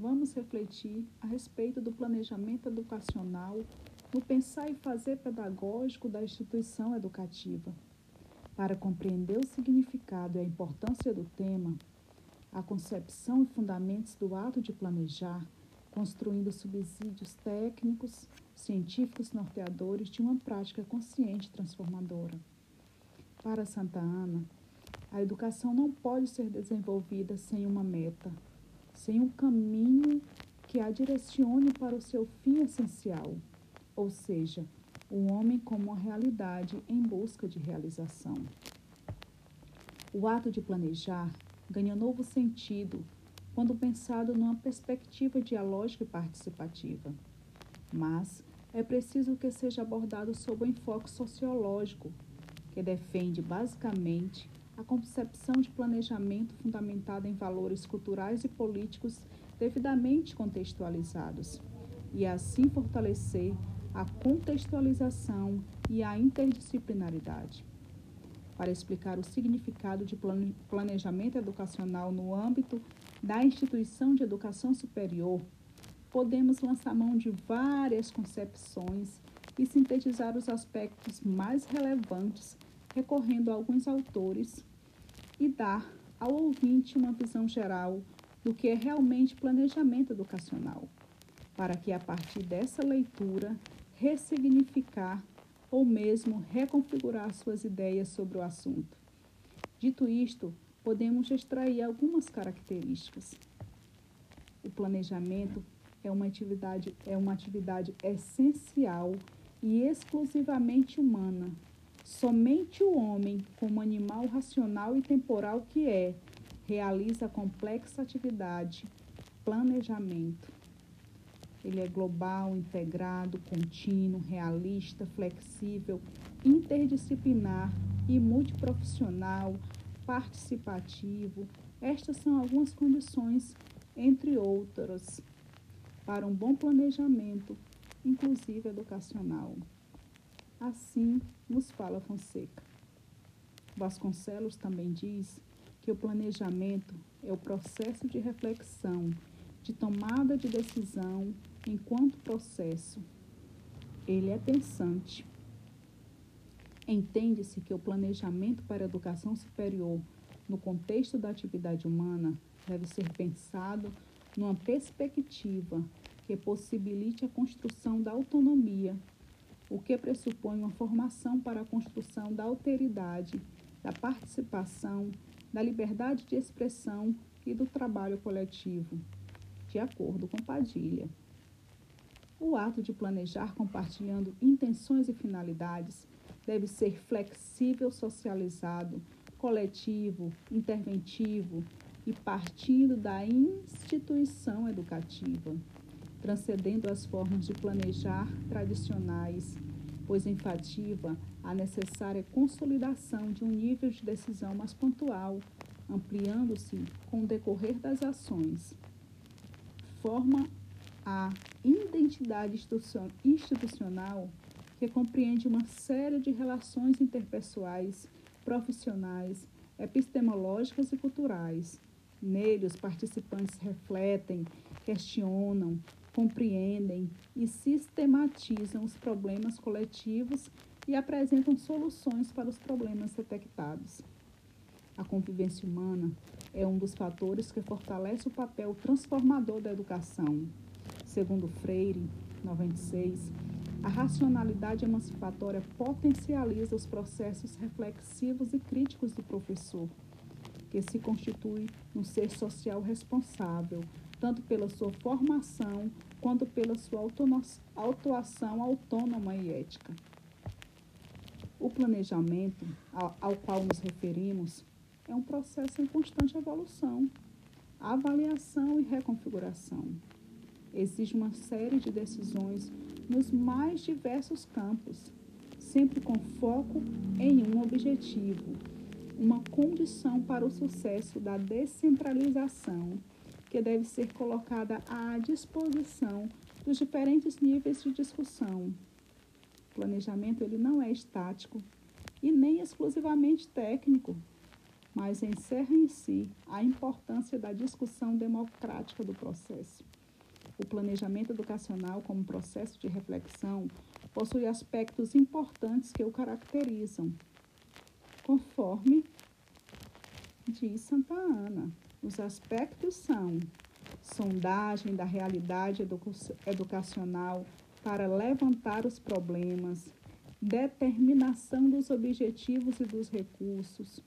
vamos refletir a respeito do planejamento educacional no pensar e fazer pedagógico da instituição educativa. Para compreender o significado e a importância do tema, a concepção e fundamentos do ato de planejar, construindo subsídios técnicos, científicos norteadores de uma prática consciente transformadora. Para Santa Ana, a educação não pode ser desenvolvida sem uma meta, sem um caminho que a direcione para o seu fim essencial, ou seja, o homem como uma realidade em busca de realização. O ato de planejar ganha novo sentido quando pensado numa perspectiva dialógica e participativa. Mas é preciso que seja abordado sob o enfoque sociológico, que defende basicamente a concepção de planejamento fundamentada em valores culturais e políticos devidamente contextualizados, e assim fortalecer a contextualização e a interdisciplinaridade. Para explicar o significado de planejamento educacional no âmbito da instituição de educação superior, podemos lançar mão de várias concepções e sintetizar os aspectos mais relevantes recorrendo a alguns autores e dar ao ouvinte uma visão geral do que é realmente planejamento educacional, para que a partir dessa leitura ressignificar ou mesmo reconfigurar suas ideias sobre o assunto. Dito isto, podemos extrair algumas características. O planejamento é uma atividade, é uma atividade essencial e exclusivamente humana, Somente o homem, como animal racional e temporal que é, realiza complexa atividade, planejamento. Ele é global, integrado, contínuo, realista, flexível, interdisciplinar e multiprofissional, participativo. Estas são algumas condições, entre outras, para um bom planejamento, inclusive educacional. Assim nos fala Fonseca. Vasconcelos também diz que o planejamento é o processo de reflexão, de tomada de decisão enquanto processo. Ele é pensante. Entende-se que o planejamento para a educação superior, no contexto da atividade humana, deve ser pensado numa perspectiva que possibilite a construção da autonomia o que pressupõe uma formação para a construção da alteridade, da participação, da liberdade de expressão e do trabalho coletivo, de acordo com Padilha. O ato de planejar compartilhando intenções e finalidades deve ser flexível, socializado, coletivo, interventivo e partindo da instituição educativa transcendendo as formas de planejar tradicionais, pois enfativa a necessária consolidação de um nível de decisão mais pontual, ampliando-se com o decorrer das ações. Forma a identidade institucional que compreende uma série de relações interpessoais, profissionais, epistemológicas e culturais. Nele, os participantes refletem, questionam, compreendem e sistematizam os problemas coletivos e apresentam soluções para os problemas detectados. A convivência humana é um dos fatores que fortalece o papel transformador da educação. Segundo Freire, 96, a racionalidade emancipatória potencializa os processos reflexivos e críticos do professor, que se constitui um ser social responsável, tanto pela sua formação quanto pela sua autuação autônoma e ética. O planejamento ao, ao qual nos referimos é um processo em constante evolução, avaliação e reconfiguração. Exige uma série de decisões nos mais diversos campos, sempre com foco em um objetivo, uma condição para o sucesso da descentralização que deve ser colocada à disposição dos diferentes níveis de discussão. O planejamento ele não é estático e nem exclusivamente técnico. mas encerra em si a importância da discussão democrática do processo. O planejamento educacional, como processo de reflexão, possui aspectos importantes que o caracterizam, conforme diz Santa Ana. Os aspectos são sondagem da realidade educacional para levantar os problemas, determinação dos objetivos e dos recursos,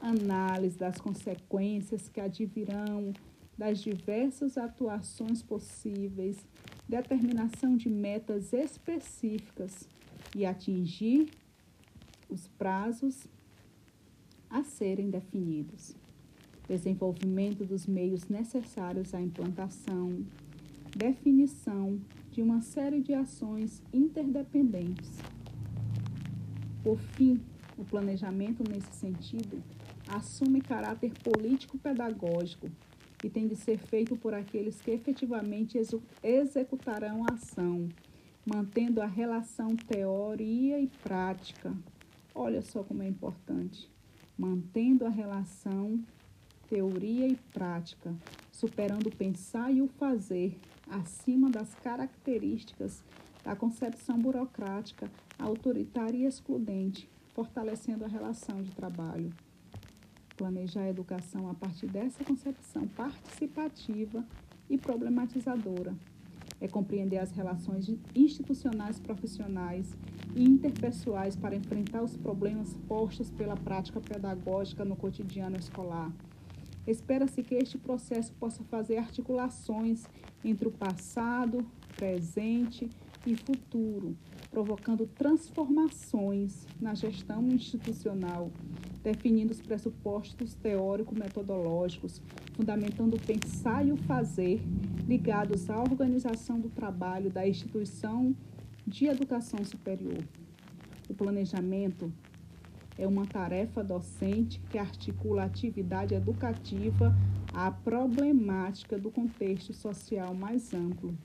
análise das consequências que advirão das diversas atuações possíveis, determinação de metas específicas e atingir os prazos a serem definidos. Desenvolvimento dos meios necessários à implantação, definição de uma série de ações interdependentes. Por fim, o planejamento nesse sentido assume caráter político-pedagógico e tem de ser feito por aqueles que efetivamente executarão a ação, mantendo a relação teoria e prática. Olha só como é importante. Mantendo a relação teoria e prática, superando o pensar e o fazer, acima das características da concepção burocrática, autoritária e excludente, fortalecendo a relação de trabalho planejar a educação a partir dessa concepção participativa e problematizadora. É compreender as relações institucionais, profissionais e interpessoais para enfrentar os problemas postos pela prática pedagógica no cotidiano escolar. Espera-se que este processo possa fazer articulações entre o passado, presente e futuro, provocando transformações na gestão institucional definindo os pressupostos teórico-metodológicos, fundamentando o pensar e o fazer ligados à organização do trabalho da instituição de educação superior. O planejamento é uma tarefa docente que articula a atividade educativa à problemática do contexto social mais amplo.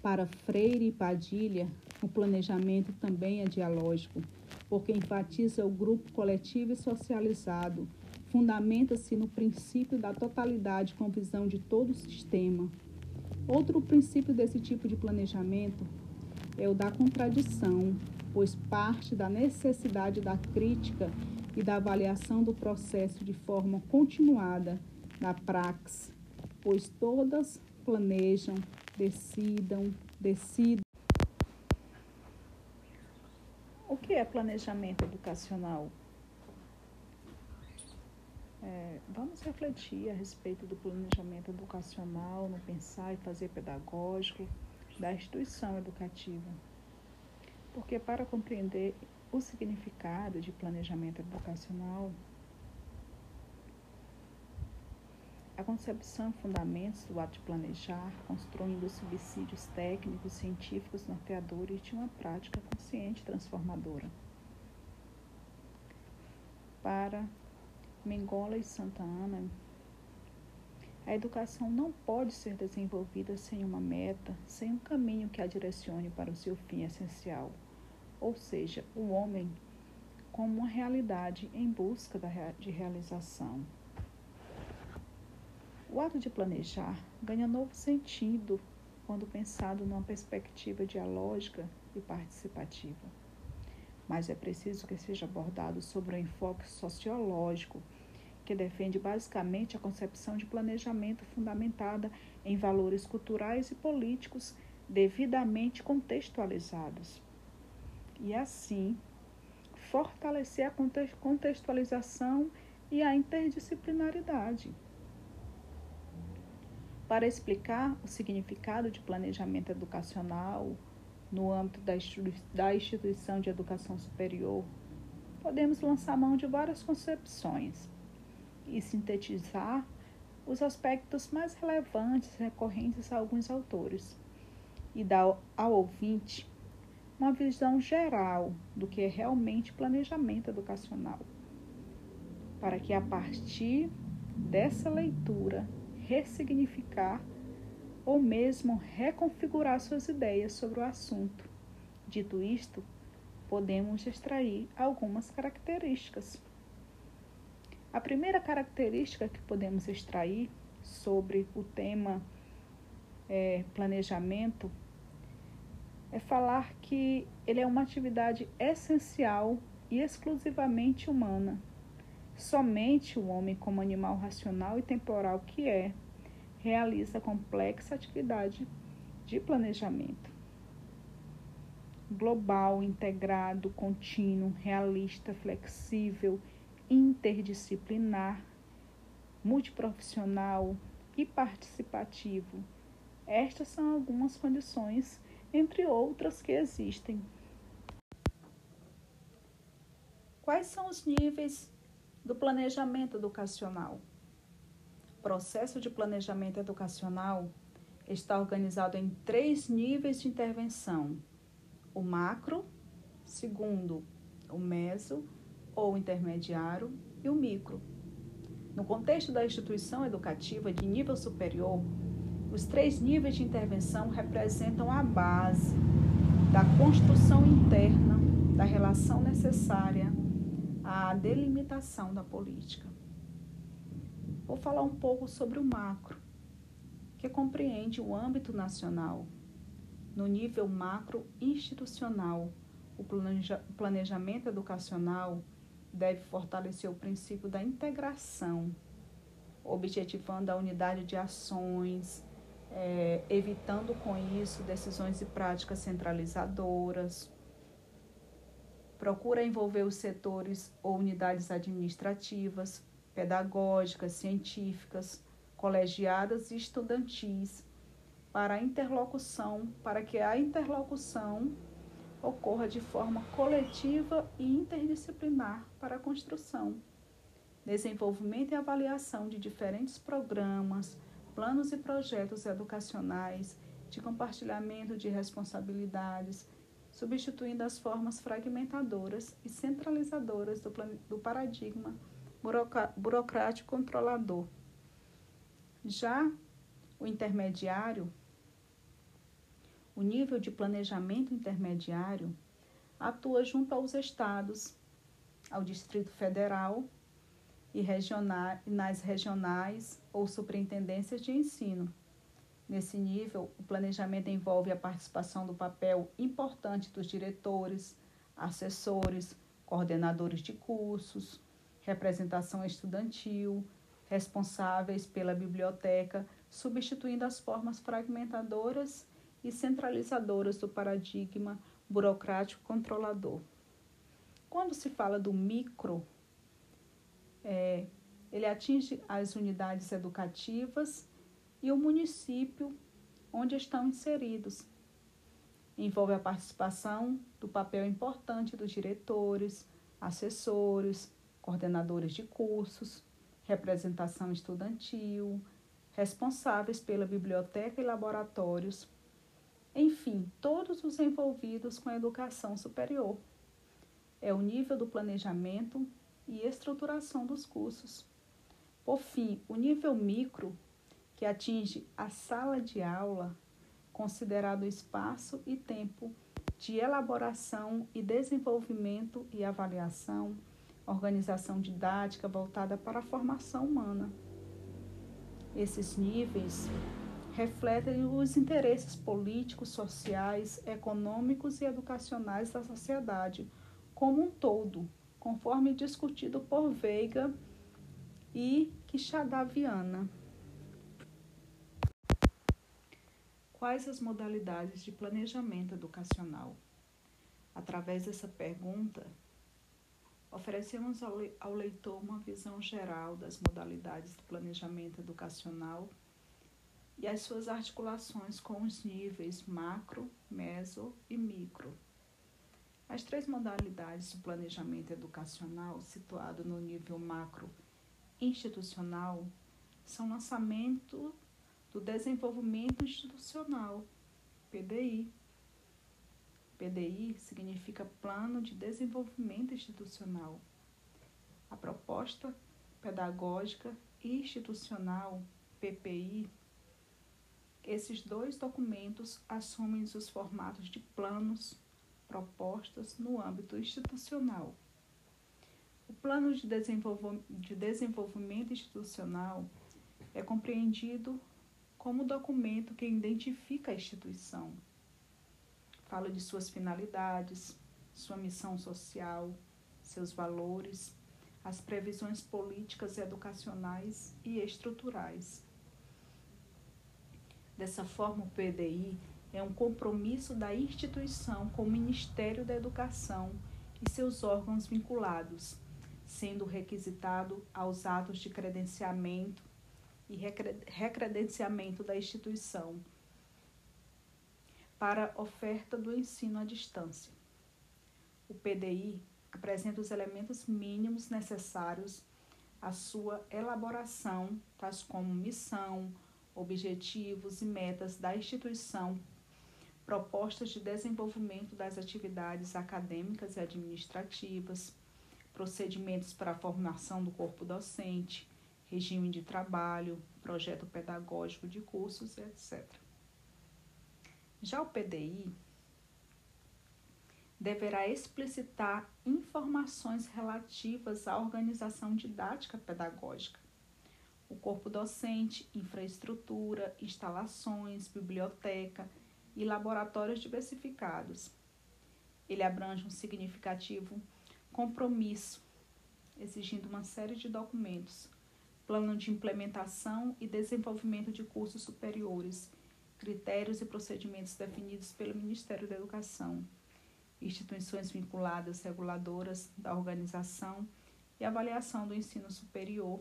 Para Freire e Padilha, o planejamento também é dialógico porque enfatiza o grupo coletivo e socializado, fundamenta-se no princípio da totalidade com visão de todo o sistema. Outro princípio desse tipo de planejamento é o da contradição, pois parte da necessidade da crítica e da avaliação do processo de forma continuada da praxe, pois todas planejam, decidam, decidem o que é planejamento educacional? É, vamos refletir a respeito do planejamento educacional no pensar e fazer pedagógico da instituição educativa. Porque para compreender o significado de planejamento educacional, A concepção e fundamentos do ato de planejar, construindo subsídios técnicos, científicos, norteadores de uma prática consciente transformadora. Para Mengola e Santa Ana, a educação não pode ser desenvolvida sem uma meta, sem um caminho que a direcione para o seu fim essencial, ou seja, o homem como uma realidade em busca de realização. O ato de planejar ganha novo sentido quando pensado numa perspectiva dialógica e participativa. Mas é preciso que seja abordado sobre um enfoque sociológico, que defende basicamente a concepção de planejamento fundamentada em valores culturais e políticos devidamente contextualizados. E assim, fortalecer a contextualização e a interdisciplinaridade. Para explicar o significado de planejamento educacional no âmbito da instituição de educação superior, podemos lançar mão de várias concepções e sintetizar os aspectos mais relevantes recorrentes a alguns autores e dar ao ouvinte uma visão geral do que é realmente planejamento educacional, para que a partir dessa leitura ressignificar ou mesmo reconfigurar suas ideias sobre o assunto. Dito isto, podemos extrair algumas características. A primeira característica que podemos extrair sobre o tema é, planejamento é falar que ele é uma atividade essencial e exclusivamente humana. Somente o homem, como animal racional e temporal que é, realiza complexa atividade de planejamento. Global, integrado, contínuo, realista, flexível, interdisciplinar, multiprofissional e participativo. Estas são algumas condições, entre outras que existem. Quais são os níveis do planejamento educacional? O processo de planejamento educacional está organizado em três níveis de intervenção: o macro, segundo, o meso ou intermediário e o micro. No contexto da instituição educativa de nível superior, os três níveis de intervenção representam a base da construção interna da relação necessária à delimitação da política. Vou falar um pouco sobre o macro, que compreende o âmbito nacional. No nível macro institucional, o planejamento educacional deve fortalecer o princípio da integração, objetivando a unidade de ações, é, evitando com isso decisões e práticas centralizadoras. Procura envolver os setores ou unidades administrativas, pedagógicas, científicas, colegiadas e estudantis para a interlocução, para que a interlocução ocorra de forma coletiva e interdisciplinar para a construção, desenvolvimento e avaliação de diferentes programas, planos e projetos educacionais, de compartilhamento de responsabilidades, substituindo as formas fragmentadoras e centralizadoras do, do paradigma burocrático controlador. Já o intermediário o nível de planejamento intermediário atua junto aos estados, ao Distrito Federal e regionais, nas regionais ou superintendências de ensino. Nesse nível, o planejamento envolve a participação do papel importante dos diretores, assessores, coordenadores de cursos, representação estudantil, responsáveis pela biblioteca, substituindo as formas fragmentadoras e centralizadoras do paradigma burocrático controlador. Quando se fala do micro, é, ele atinge as unidades educativas e o município onde estão inseridos. Envolve a participação do papel importante dos diretores, assessores, coordenadores de cursos, representação estudantil, responsáveis pela biblioteca e laboratórios enfim, todos os envolvidos com a educação superior. É o nível do planejamento e estruturação dos cursos. Por fim, o nível micro, que atinge a sala de aula, considerado espaço e tempo de elaboração e desenvolvimento e avaliação, organização didática voltada para a formação humana. Esses níveis refletem os interesses políticos, sociais, econômicos e educacionais da sociedade como um todo, conforme discutido por Veiga e Quixadaviana. Quais as modalidades de planejamento educacional? Através dessa pergunta, oferecemos ao leitor uma visão geral das modalidades do planejamento educacional e as suas articulações com os níveis macro, meso e micro. As três modalidades do planejamento educacional situado no nível macro institucional são lançamento do desenvolvimento institucional, PDI. PDI significa Plano de Desenvolvimento Institucional. A proposta pedagógica institucional, PPI, esses dois documentos assumem os formatos de planos, propostas no âmbito institucional. O plano de desenvolvimento institucional é compreendido como documento que identifica a instituição. Fala de suas finalidades, sua missão social, seus valores, as previsões políticas, educacionais e estruturais. Dessa forma, o PDI é um compromisso da instituição com o Ministério da Educação e seus órgãos vinculados, sendo requisitado aos atos de credenciamento e recredenciamento da instituição para oferta do ensino à distância. O PDI apresenta os elementos mínimos necessários à sua elaboração, tais como missão, objetivos e metas da instituição, propostas de desenvolvimento das atividades acadêmicas e administrativas, procedimentos para a formação do corpo docente, regime de trabalho, projeto pedagógico de cursos, etc. Já o PDI deverá explicitar informações relativas à organização didática pedagógica, o corpo docente, infraestrutura, instalações, biblioteca e laboratórios diversificados. Ele abrange um significativo compromisso, exigindo uma série de documentos plano de implementação e desenvolvimento de cursos superiores, critérios e procedimentos definidos pelo Ministério da Educação, instituições vinculadas reguladoras da organização e avaliação do ensino superior,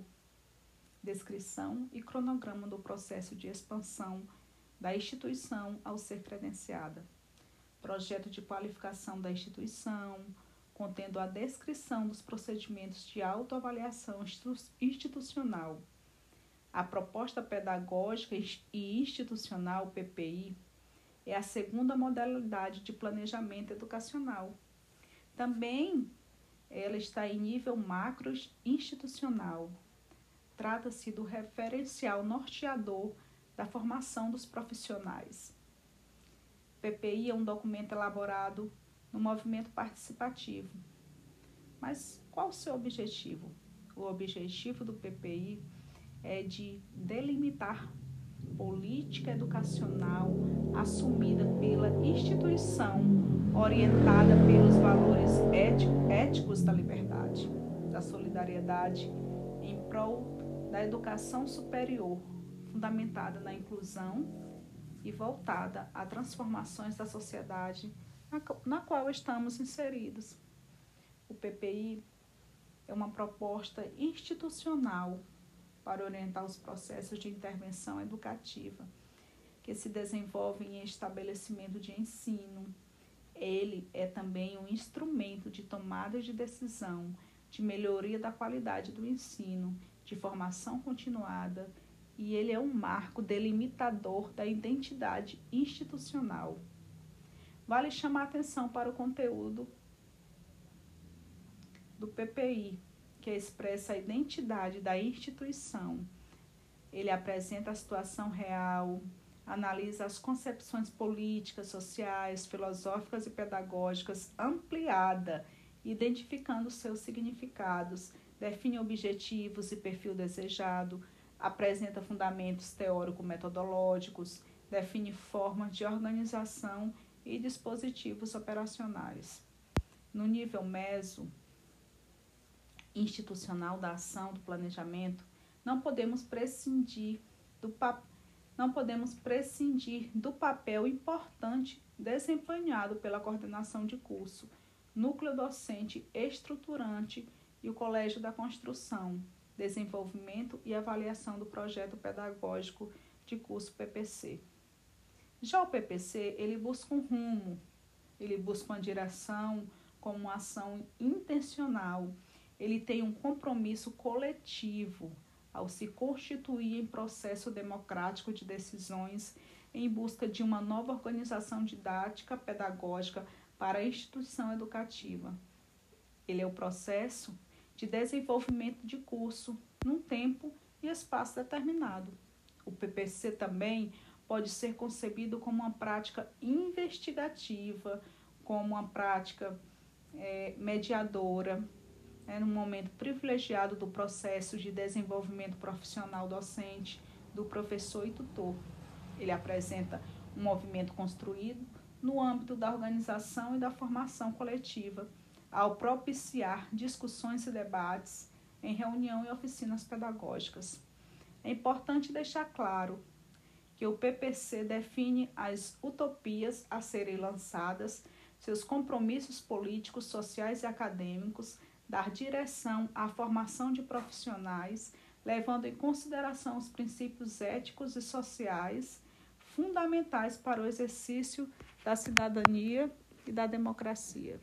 descrição e cronograma do processo de expansão da instituição ao ser credenciada, projeto de qualificação da instituição, contendo a descrição dos procedimentos de autoavaliação institucional. A proposta pedagógica e institucional, PPI, é a segunda modalidade de planejamento educacional. Também ela está em nível macro institucional. Trata-se do referencial norteador da formação dos profissionais. PPI é um documento elaborado no movimento participativo. Mas qual o seu objetivo? O objetivo do PPI é de delimitar política educacional assumida pela instituição, orientada pelos valores éticos da liberdade, da solidariedade, em prol da educação superior, fundamentada na inclusão e voltada a transformações da sociedade na qual estamos inseridos. O PPI é uma proposta institucional para orientar os processos de intervenção educativa que se desenvolvem em estabelecimento de ensino. Ele é também um instrumento de tomada de decisão, de melhoria da qualidade do ensino, de formação continuada, e ele é um marco delimitador da identidade institucional. Vale chamar atenção para o conteúdo do PPI, que expressa a identidade da instituição. Ele apresenta a situação real, analisa as concepções políticas, sociais, filosóficas e pedagógicas ampliada, identificando seus significados, define objetivos e perfil desejado, apresenta fundamentos teórico-metodológicos, define formas de organização e dispositivos operacionais. No nível meso institucional da ação do planejamento, não podemos prescindir do não podemos prescindir do papel importante desempenhado pela coordenação de curso, núcleo docente estruturante e o Colégio da Construção, desenvolvimento e avaliação do projeto pedagógico de curso PPC. Já o PPC, ele busca um rumo, ele busca uma direção como uma ação intencional. Ele tem um compromisso coletivo ao se constituir em processo democrático de decisões em busca de uma nova organização didática pedagógica para a instituição educativa. Ele é o processo de desenvolvimento de curso num tempo e espaço determinado. O PPC também pode ser concebido como uma prática investigativa, como uma prática é, mediadora, é num momento privilegiado do processo de desenvolvimento profissional docente do professor e tutor. Ele apresenta um movimento construído no âmbito da organização e da formação coletiva, ao propiciar discussões e debates em reunião e oficinas pedagógicas. É importante deixar claro que o PPC define as utopias a serem lançadas, seus compromissos políticos, sociais e acadêmicos, dar direção à formação de profissionais, levando em consideração os princípios éticos e sociais fundamentais para o exercício da cidadania e da democracia.